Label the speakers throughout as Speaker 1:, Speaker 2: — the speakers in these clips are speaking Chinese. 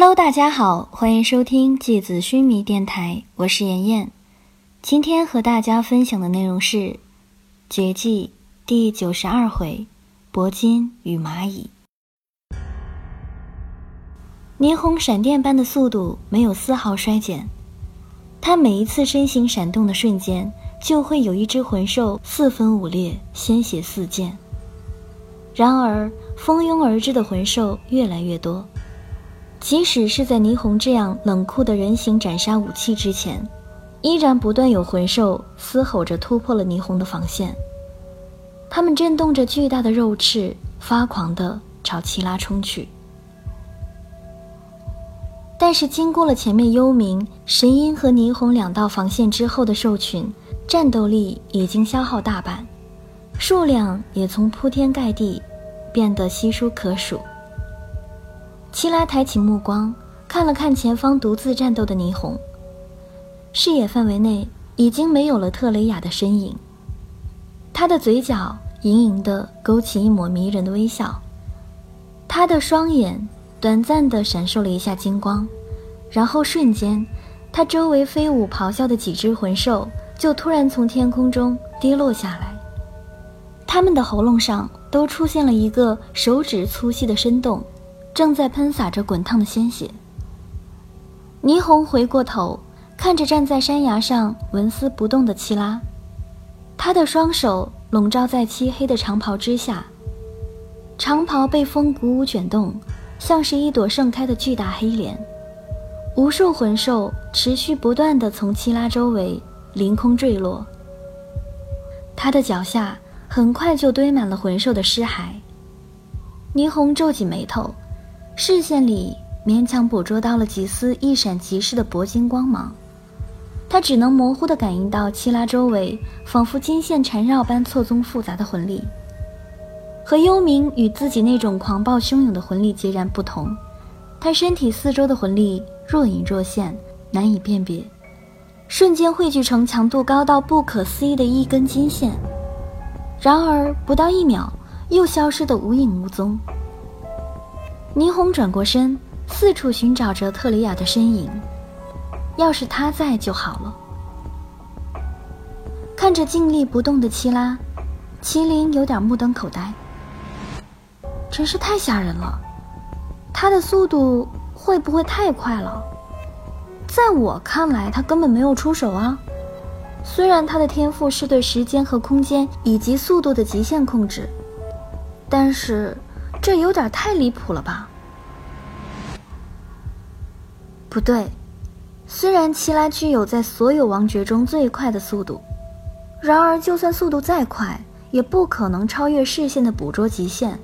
Speaker 1: Hello，大家好，欢迎收听芥子须弥电台，我是妍妍。今天和大家分享的内容是《绝技》第九十二回《铂金与蚂蚁》。霓虹闪电般的速度没有丝毫衰减，他每一次身形闪动的瞬间，就会有一只魂兽四分五裂，鲜血四溅。然而，蜂拥而至的魂兽越来越多。即使是在霓虹这样冷酷的人形斩杀武器之前，依然不断有魂兽嘶吼着突破了霓虹的防线。它们震动着巨大的肉翅，发狂地朝奇拉冲去。但是，经过了前面幽冥、神鹰和霓虹两道防线之后的兽群，战斗力已经消耗大半，数量也从铺天盖地变得稀疏可数。齐拉抬起目光，看了看前方独自战斗的霓虹。视野范围内已经没有了特雷雅的身影。他的嘴角隐隐地勾起一抹迷人的微笑，他的双眼短暂地闪烁了一下金光，然后瞬间，他周围飞舞咆哮的几只魂兽就突然从天空中跌落下来，他们的喉咙上都出现了一个手指粗细的深洞。正在喷洒着滚烫的鲜血。霓虹回过头，看着站在山崖上纹丝不动的七拉，他的双手笼罩在漆黑的长袍之下，长袍被风鼓舞卷动，像是一朵盛开的巨大黑莲。无数魂兽持续不断地从七拉周围凌空坠落，他的脚下很快就堆满了魂兽的尸骸。霓虹皱紧眉头。视线里勉强捕捉到了几丝一闪即逝的铂金光芒，他只能模糊地感应到七拉周围仿佛金线缠绕般错综复杂的魂力。和幽冥与自己那种狂暴汹涌的魂力截然不同，他身体四周的魂力若隐若现，难以辨别，瞬间汇聚成强度高到不可思议的一根金线，然而不到一秒又消失得无影无踪。霓虹转过身，四处寻找着特里亚的身影。要是他在就好了。看着静立不动的七拉，麒麟有点目瞪口呆。真是太吓人了，他的速度会不会太快了？在我看来，他根本没有出手啊。虽然他的天赋是对时间和空间以及速度的极限控制，但是。这有点太离谱了吧？不对，虽然七拉具有在所有王爵中最快的速度，然而就算速度再快，也不可能超越视线的捕捉极限，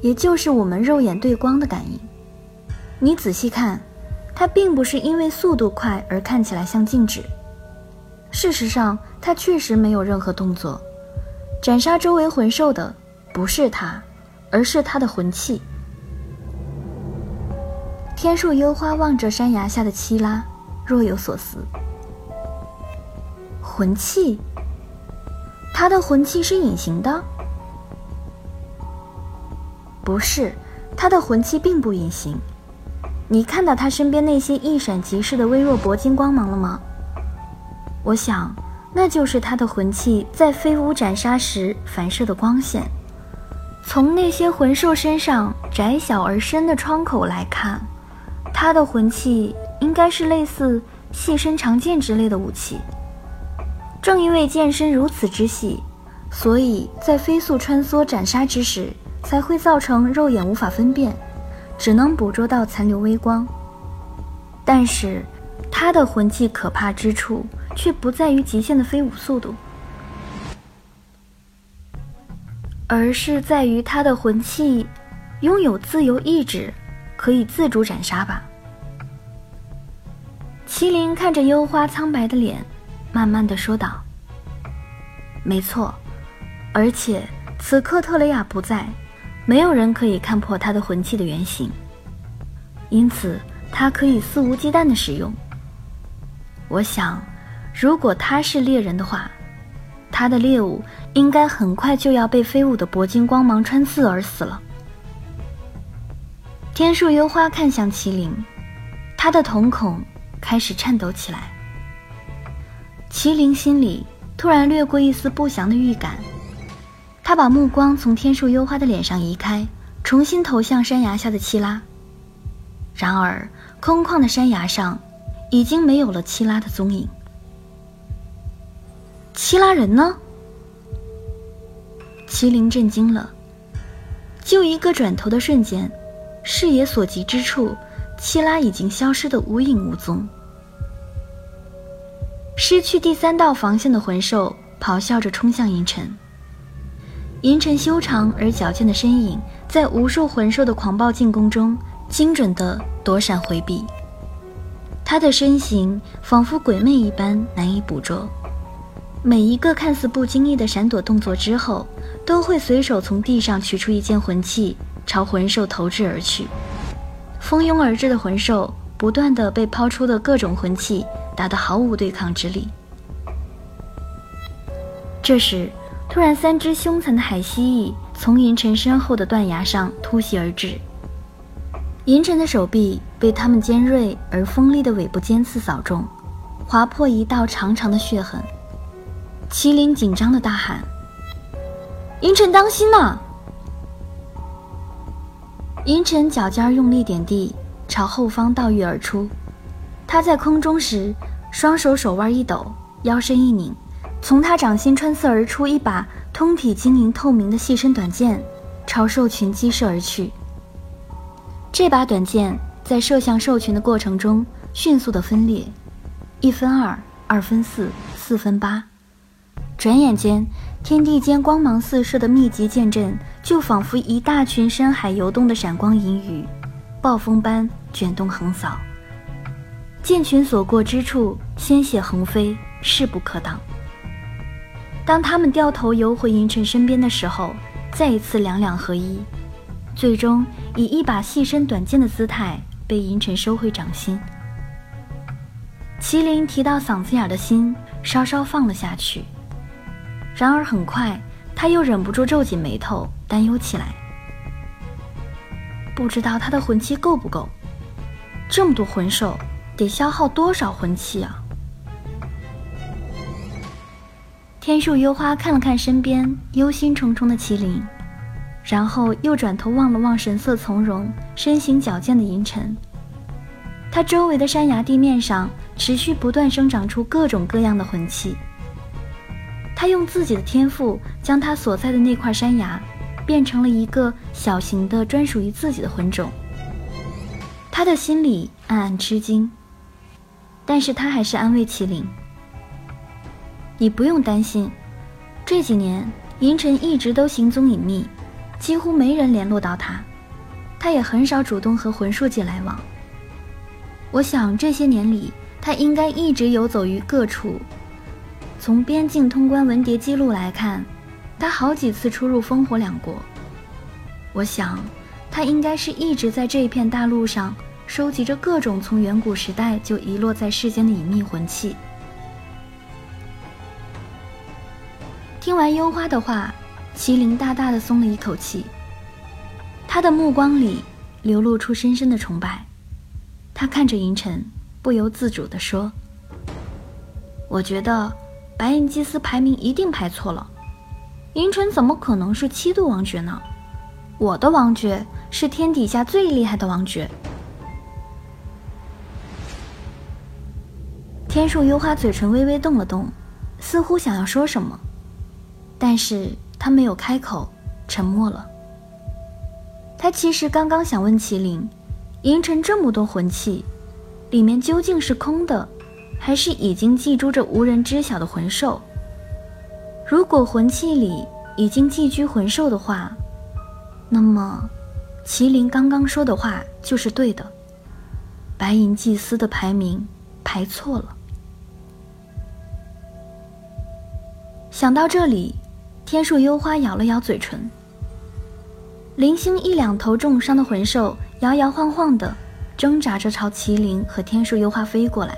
Speaker 1: 也就是我们肉眼对光的感应。你仔细看，它并不是因为速度快而看起来像静止。事实上，它确实没有任何动作。斩杀周围魂兽的不是它。而是他的魂器。天树幽花望着山崖下的七拉，若有所思。魂器？他的魂器是隐形的？不是，他的魂器并不隐形。你看到他身边那些一闪即逝的微弱铂金光芒了吗？我想，那就是他的魂器在飞舞斩杀时反射的光线。从那些魂兽身上窄小而深的窗口来看，他的魂器应该是类似细身长剑之类的武器。正因为剑身如此之细，所以在飞速穿梭斩杀之时，才会造成肉眼无法分辨，只能捕捉到残留微光。但是，他的魂器可怕之处却不在于极限的飞舞速度。而是在于他的魂器拥有自由意志，可以自主斩杀吧。麒麟看着幽花苍白的脸，慢慢的说道：“没错，而且此刻特雷雅不在，没有人可以看破他的魂器的原型，因此他可以肆无忌惮的使用。我想，如果他是猎人的话。”他的猎物应该很快就要被飞舞的铂金光芒穿刺而死了。天树幽花看向麒麟，他的瞳孔开始颤抖起来。麒麟心里突然掠过一丝不祥的预感，他把目光从天树幽花的脸上移开，重新投向山崖下的七拉。然而，空旷的山崖上已经没有了七拉的踪影。希拉人呢？麒麟震惊了。就一个转头的瞬间，视野所及之处，希拉已经消失得无影无踪。失去第三道防线的魂兽咆哮着冲向银尘。银尘修长而矫健的身影，在无数魂兽的狂暴进攻中，精准地躲闪回避。他的身形仿佛鬼魅一般难以捕捉，每一个看似不经意的闪躲动作之后，都会随手从地上取出一件魂器，朝魂兽投掷而去。蜂拥而至的魂兽，不断的被抛出的各种魂器。打得毫无对抗之力。这时，突然，三只凶残的海蜥蜴从银尘身后的断崖上突袭而至。银尘的手臂被它们尖锐而锋利的尾部尖刺扫中，划破一道长长的血痕。麒麟紧张的大喊：“银尘，当心呐！”银尘脚尖用力点地，朝后方倒跃而出。他在空中时。双手手腕一抖，腰身一拧，从他掌心穿刺而出一把通体晶莹透明的细身短剑，朝兽群击射而去。这把短剑在射向兽群的过程中迅速的分裂，一分二，二分四，四分八。转眼间，天地间光芒四射的密集剑阵，就仿佛一大群深海游动的闪光银鱼，暴风般卷动横扫。剑群所过之处，鲜血横飞，势不可挡。当他们掉头游回银尘身边的时候，再一次两两合一，最终以一把细身短剑的姿态被银尘收回掌心。麒麟提到嗓子眼的心稍稍放了下去，然而很快他又忍不住皱紧眉头，担忧起来。不知道他的魂器够不够？这么多魂兽。得消耗多少魂器啊！天树幽花看了看身边忧心忡忡的麒麟，然后又转头望了望神色从容、身形矫健的银尘。他周围的山崖地面上持续不断生长出各种各样的魂器。他用自己的天赋，将他所在的那块山崖变成了一个小型的专属于自己的魂种。他的心里暗暗吃惊。但是他还是安慰麒麟：“你不用担心，这几年银尘一直都行踪隐秘，几乎没人联络到他，他也很少主动和魂术界来往。我想这些年里，他应该一直游走于各处。从边境通关文牒记录来看，他好几次出入烽火两国。我想，他应该是一直在这一片大陆上。”收集着各种从远古时代就遗落在世间的隐秘魂器。听完幽花的话，麒麟大大的松了一口气。他的目光里流露出深深的崇拜。他看着银尘，不由自主地说：“我觉得白银祭司排名一定排错了。银尘怎么可能是七度王爵呢？我的王爵是天底下最厉害的王爵。”天树幽花嘴唇微微动了动，似乎想要说什么，但是他没有开口，沉默了。他其实刚刚想问麒麟，银尘这么多魂器，里面究竟是空的，还是已经寄住着无人知晓的魂兽？如果魂器里已经寄居魂兽的话，那么麒麟刚刚说的话就是对的，白银祭司的排名排错了。想到这里，天树幽花咬了咬嘴唇。零星一两头重伤的魂兽摇摇晃晃的挣扎着朝麒麟和天树幽花飞过来。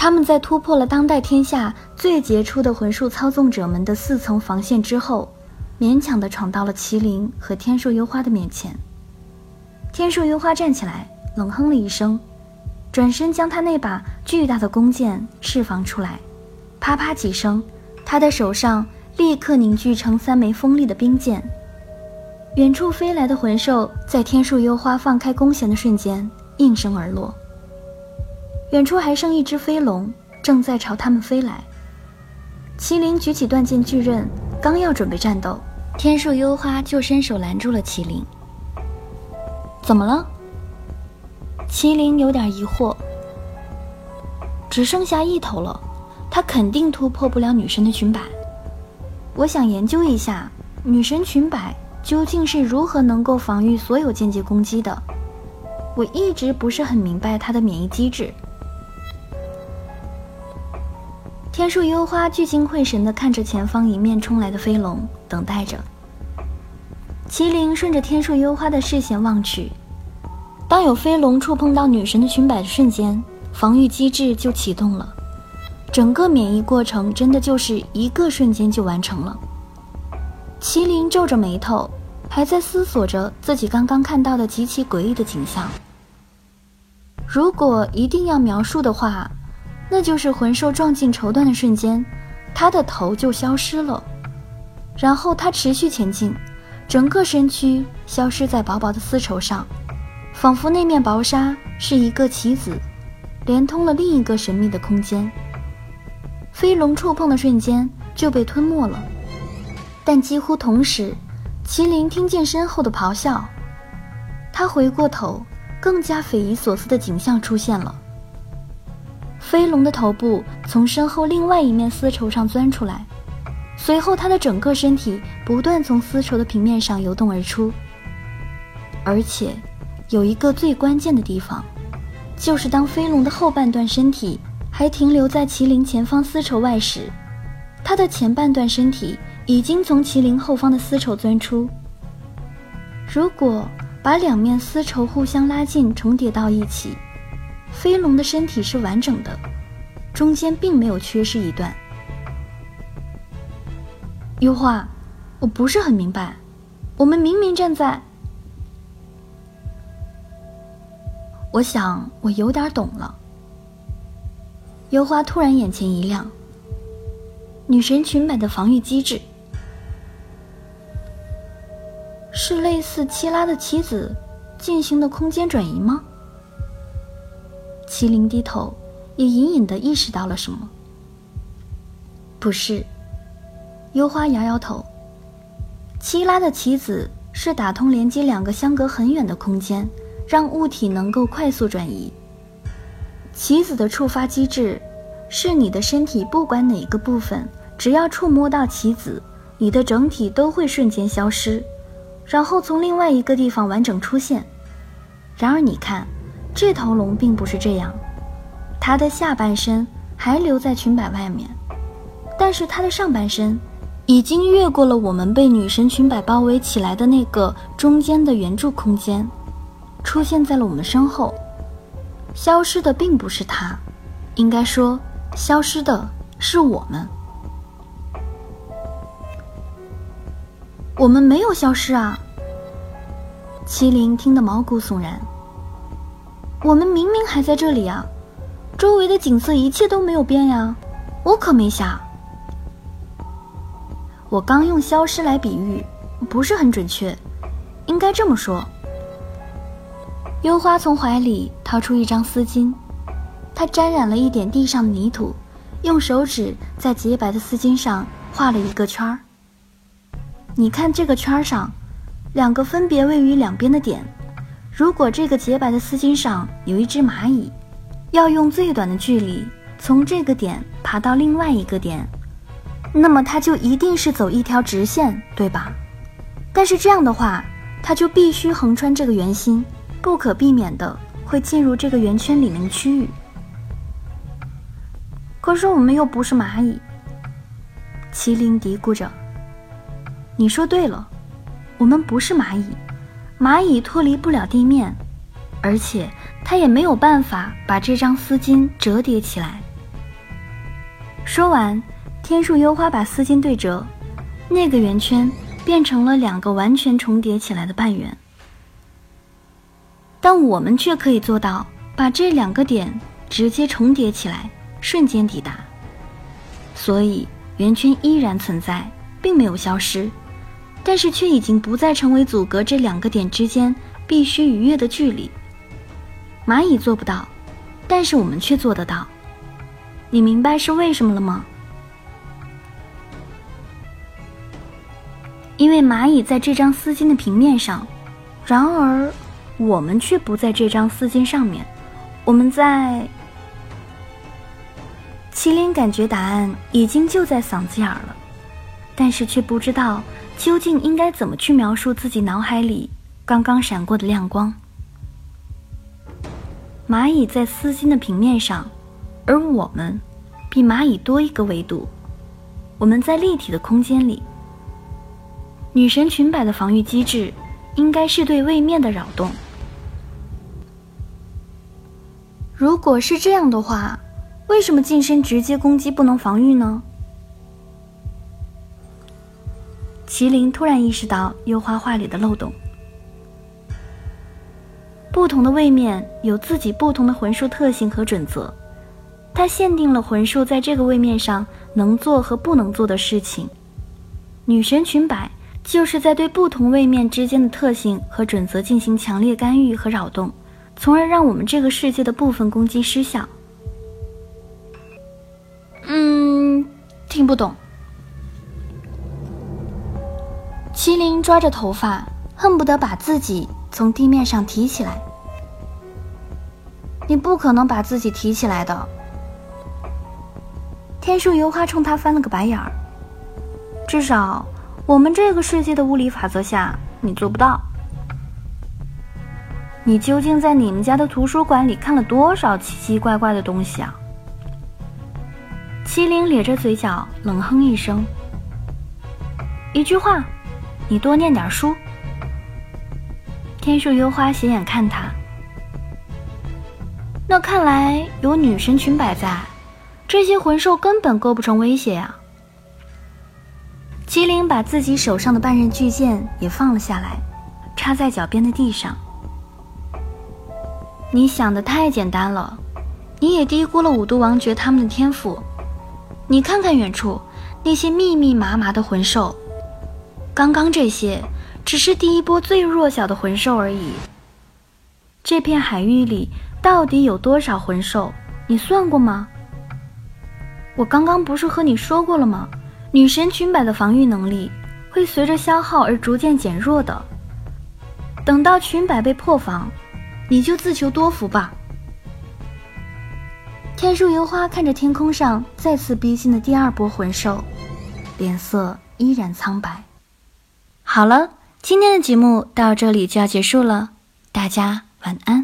Speaker 1: 他们在突破了当代天下最杰出的魂术操纵者们的四层防线之后，勉强的闯到了麒麟和天树幽花的面前。天树幽花站起来，冷哼了一声，转身将他那把巨大的弓箭释放出来，啪啪几声，他的手上立刻凝聚成三枚锋利的冰箭。远处飞来的魂兽在天树幽花放开弓弦的瞬间应声而落。远处还剩一只飞龙正在朝他们飞来。麒麟举起断剑巨刃，刚要准备战斗，天树幽花就伸手拦住了麒麟。怎么了？麒麟有点疑惑。只剩下一头了，他肯定突破不了女神的裙摆。我想研究一下女神裙摆究竟是如何能够防御所有间接攻击的。我一直不是很明白它的免疫机制。天树幽花聚精会神地看着前方迎面冲来的飞龙，等待着。麒麟顺着天树幽花的视线望去，当有飞龙触碰到女神的裙摆的瞬间，防御机制就启动了，整个免疫过程真的就是一个瞬间就完成了。麒麟皱着眉头，还在思索着自己刚刚看到的极其诡异的景象。如果一定要描述的话，那就是魂兽撞进绸缎的瞬间，它的头就消失了，然后它持续前进，整个身躯消失在薄薄的丝绸上，仿佛那面薄纱是一个棋子，连通了另一个神秘的空间。飞龙触碰的瞬间就被吞没了，但几乎同时，麒麟听见身后的咆哮，他回过头，更加匪夷所思的景象出现了。飞龙的头部从身后另外一面丝绸上钻出来，随后它的整个身体不断从丝绸的平面上游动而出。而且，有一个最关键的地方，就是当飞龙的后半段身体还停留在麒麟前方丝绸外时，它的前半段身体已经从麒麟后方的丝绸钻出。如果把两面丝绸互相拉近，重叠到一起。飞龙的身体是完整的，中间并没有缺失一段。优化，我不是很明白，我们明明站在……我想我有点懂了。优花突然眼前一亮，女神裙摆的防御机制是类似七拉的棋子进行的空间转移吗？麒麟低头，也隐隐的意识到了什么。不是，幽花摇摇头。七拉的棋子是打通连接两个相隔很远的空间，让物体能够快速转移。棋子的触发机制是你的身体不管哪个部分，只要触摸到棋子，你的整体都会瞬间消失，然后从另外一个地方完整出现。然而你看。这头龙并不是这样，它的下半身还留在裙摆外面，但是它的上半身已经越过了我们被女神裙摆包围起来的那个中间的圆柱空间，出现在了我们身后。消失的并不是它，应该说，消失的是我们。我们没有消失啊！麒麟听得毛骨悚然。我们明明还在这里啊，周围的景色一切都没有变呀，我可没瞎。我刚用消失来比喻，不是很准确，应该这么说。幽花从怀里掏出一张丝巾，她沾染了一点地上的泥土，用手指在洁白的丝巾上画了一个圈儿。你看这个圈儿上，两个分别位于两边的点。如果这个洁白的丝巾上有一只蚂蚁，要用最短的距离从这个点爬到另外一个点，那么它就一定是走一条直线，对吧？但是这样的话，它就必须横穿这个圆心，不可避免的会进入这个圆圈里面的区域。可是我们又不是蚂蚁，麒麟嘀咕着：“你说对了，我们不是蚂蚁。”蚂蚁脱离不了地面，而且它也没有办法把这张丝巾折叠起来。说完，天树幽花把丝巾对折，那个圆圈变成了两个完全重叠起来的半圆。但我们却可以做到把这两个点直接重叠起来，瞬间抵达。所以圆圈依然存在，并没有消失，但是却已经不再成为阻隔这两个点之间必须逾越的距离。蚂蚁做不到，但是我们却做得到。你明白是为什么了吗？因为蚂蚁在这张丝巾的平面上，然而我们却不在这张丝巾上面。我们在……麒麟感觉答案已经就在嗓子眼儿了，但是却不知道究竟应该怎么去描述自己脑海里刚刚闪过的亮光。蚂蚁在丝巾的平面上，而我们比蚂蚁多一个维度。我们在立体的空间里。女神裙摆的防御机制，应该是对位面的扰动。如果是这样的话，为什么近身直接攻击不能防御呢？麒麟突然意识到优花画里的漏洞。不同的位面有自己不同的魂术特性和准则，它限定了魂术在这个位面上能做和不能做的事情。女神裙摆。就是在对不同位面之间的特性和准则进行强烈干预和扰动，从而让我们这个世界的部分攻击失效。嗯，听不懂。麒麟抓着头发，恨不得把自己从地面上提起来。你不可能把自己提起来的。天树油花冲他翻了个白眼儿，至少。我们这个世界的物理法则下，你做不到。你究竟在你们家的图书馆里看了多少奇奇怪怪的东西啊？麒麟咧着嘴角，冷哼一声：“一句话，你多念点书。”天树幽花斜眼看他，那看来有女神裙摆在，这些魂兽根本构不成威胁呀。麒麟把自己手上的半刃巨剑也放了下来，插在脚边的地上。你想的太简单了，你也低估了五毒王爵他们的天赋。你看看远处那些密密麻麻的魂兽，刚刚这些只是第一波最弱小的魂兽而已。这片海域里到底有多少魂兽？你算过吗？我刚刚不是和你说过了吗？女神裙摆的防御能力会随着消耗而逐渐减弱的。等到裙摆被破防，你就自求多福吧。天树油花看着天空上再次逼近的第二波魂兽，脸色依然苍白。好了，今天的节目到这里就要结束了，大家晚安。